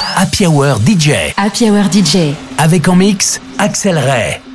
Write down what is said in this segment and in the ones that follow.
Happy Hour DJ. Happy Hour DJ. Avec en mix, Axel Ray.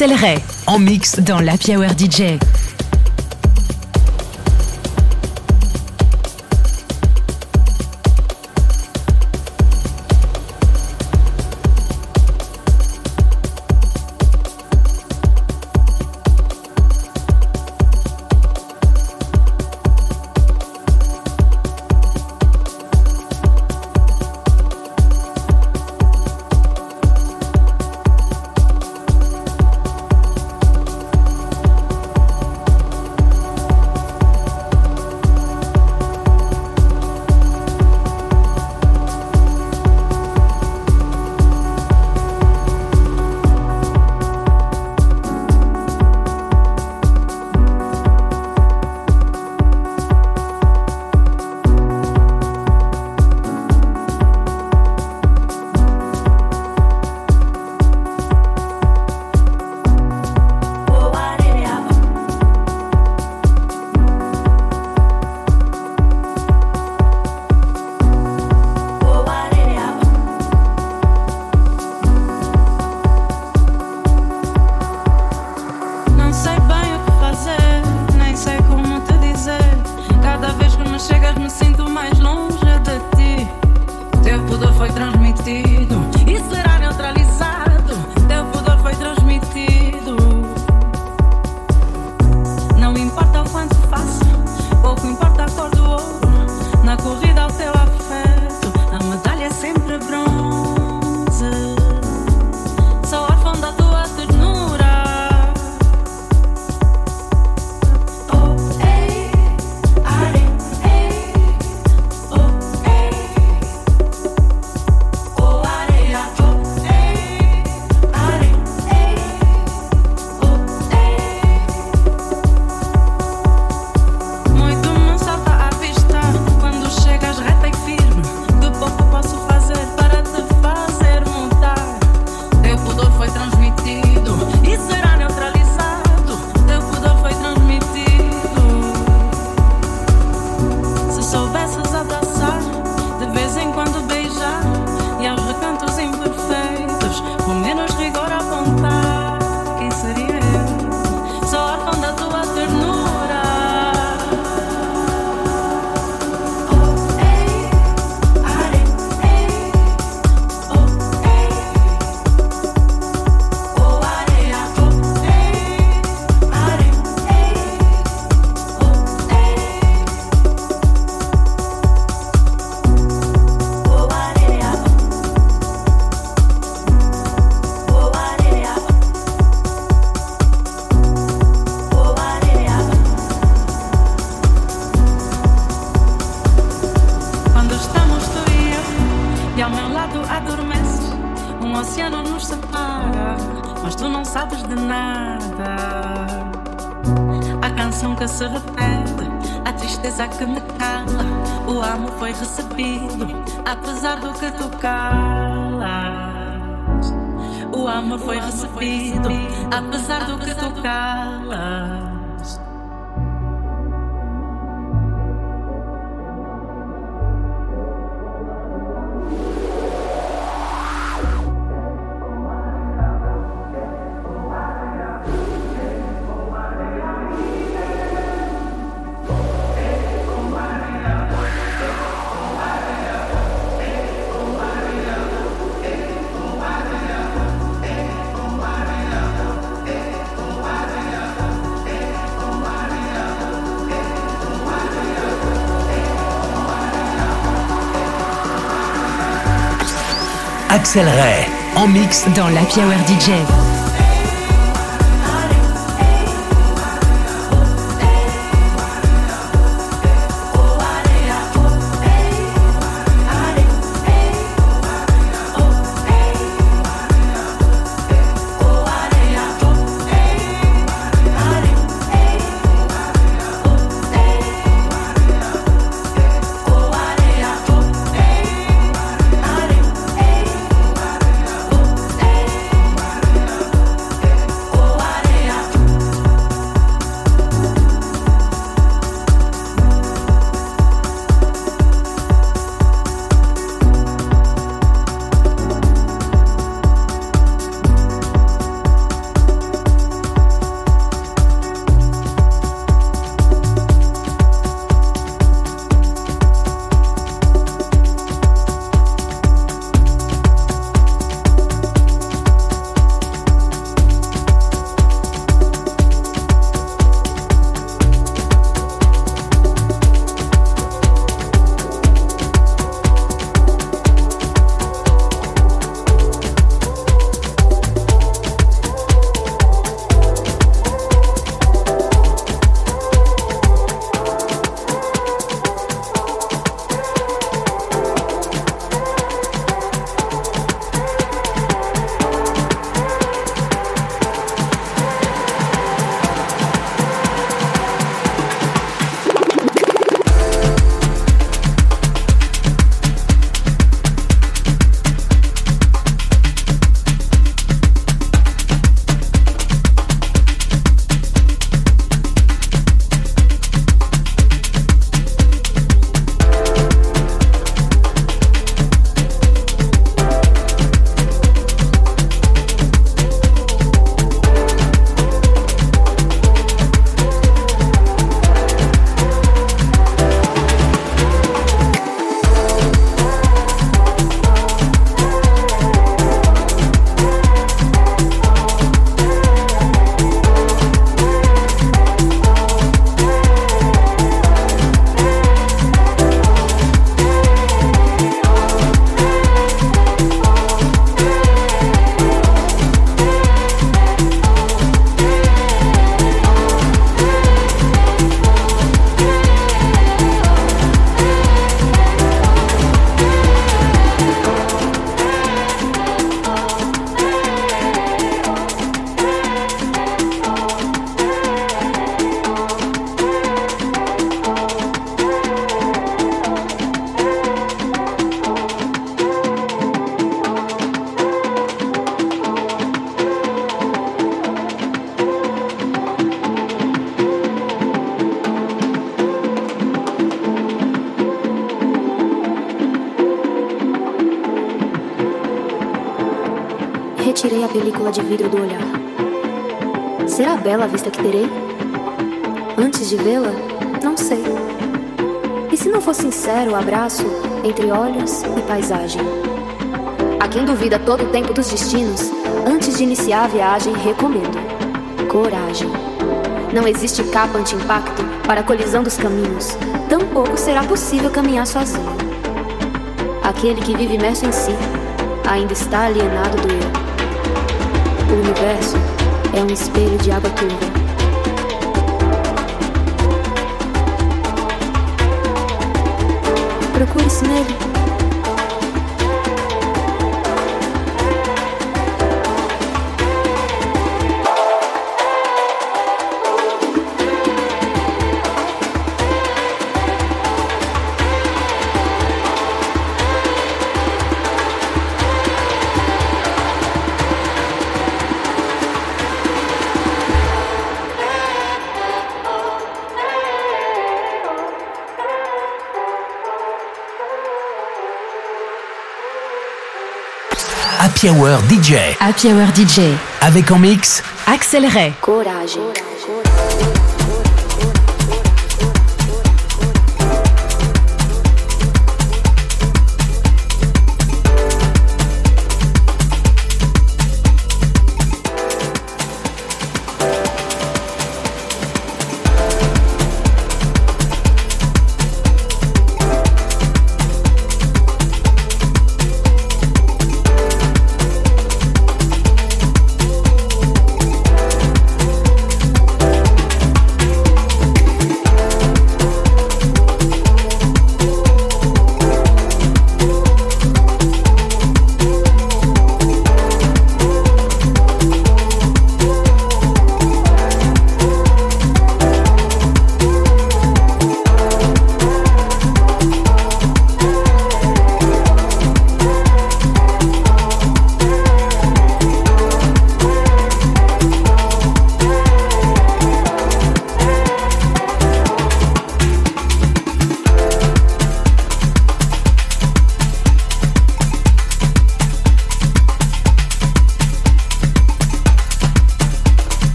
Accélérer En mix dans la Hour DJ. pela apesar do que tu calas. Axel en mix dans la Hour DJ. De vidro do olhar. Será bela a vista que terei? Antes de vê-la, não sei. E se não for sincero o abraço entre olhos e paisagem? A quem duvida todo o tempo dos destinos, antes de iniciar a viagem, recomendo: coragem. Não existe capa anti-impacto para a colisão dos caminhos, tampouco será possível caminhar sozinho. Aquele que vive imerso em si ainda está alienado do eu. O universo é um espelho de água turva. Procure-se nele. Happy Hour DJ. Happy Hour DJ. Avec en mix Axel Ray. Coragem.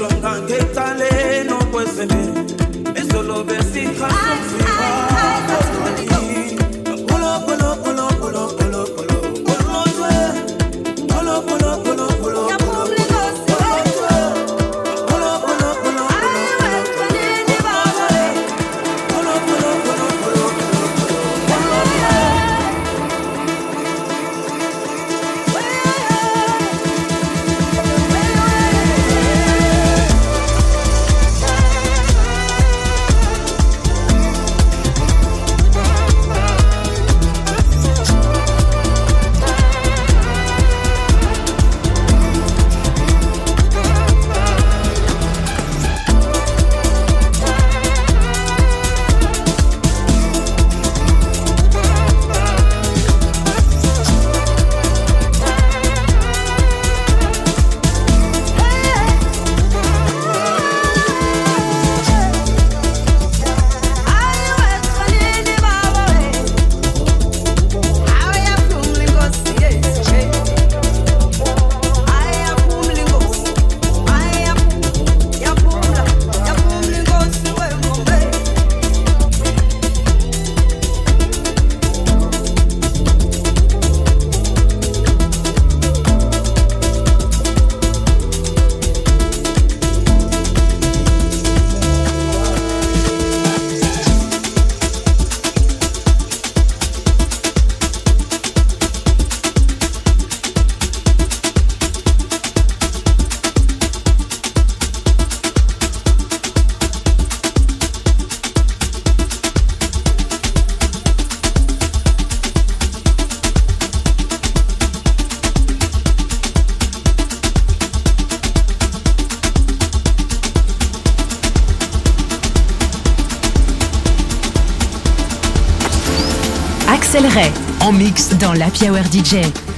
strong and dans Hour DJ.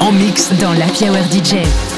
En mix dans la Hour DJ.